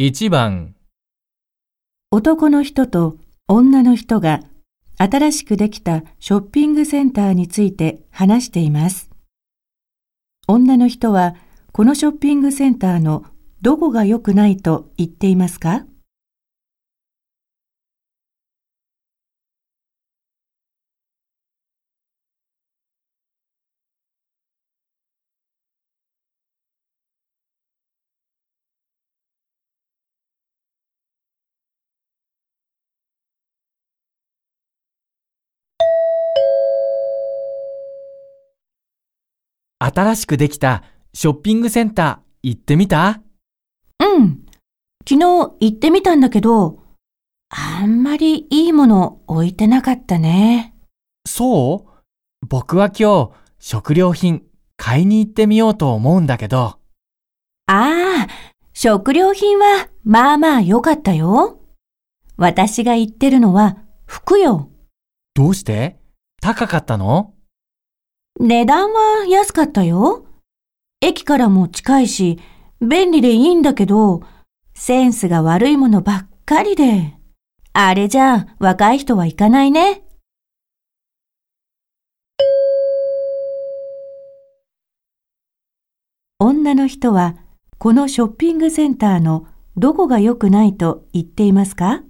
1番、男の人と女の人が新しくできたショッピングセンターについて話しています。女の人はこのショッピングセンターのどこが良くないと言っていますか？新しくできたショッピングセンター行ってみた？うん。昨日行ってみたんだけど、あんまりいいもの置いてなかったね。そう？僕は今日食料品買いに行ってみようと思うんだけど。ああ、食料品はまあまあ良かったよ。私が言ってるのは服よ。どうして？高かったの？値段は安かったよ。駅からも近いし、便利でいいんだけど、センスが悪いものばっかりで。あれじゃ若い人は行かないね。女の人はこのショッピングセンターのどこが良くないと言っていますか？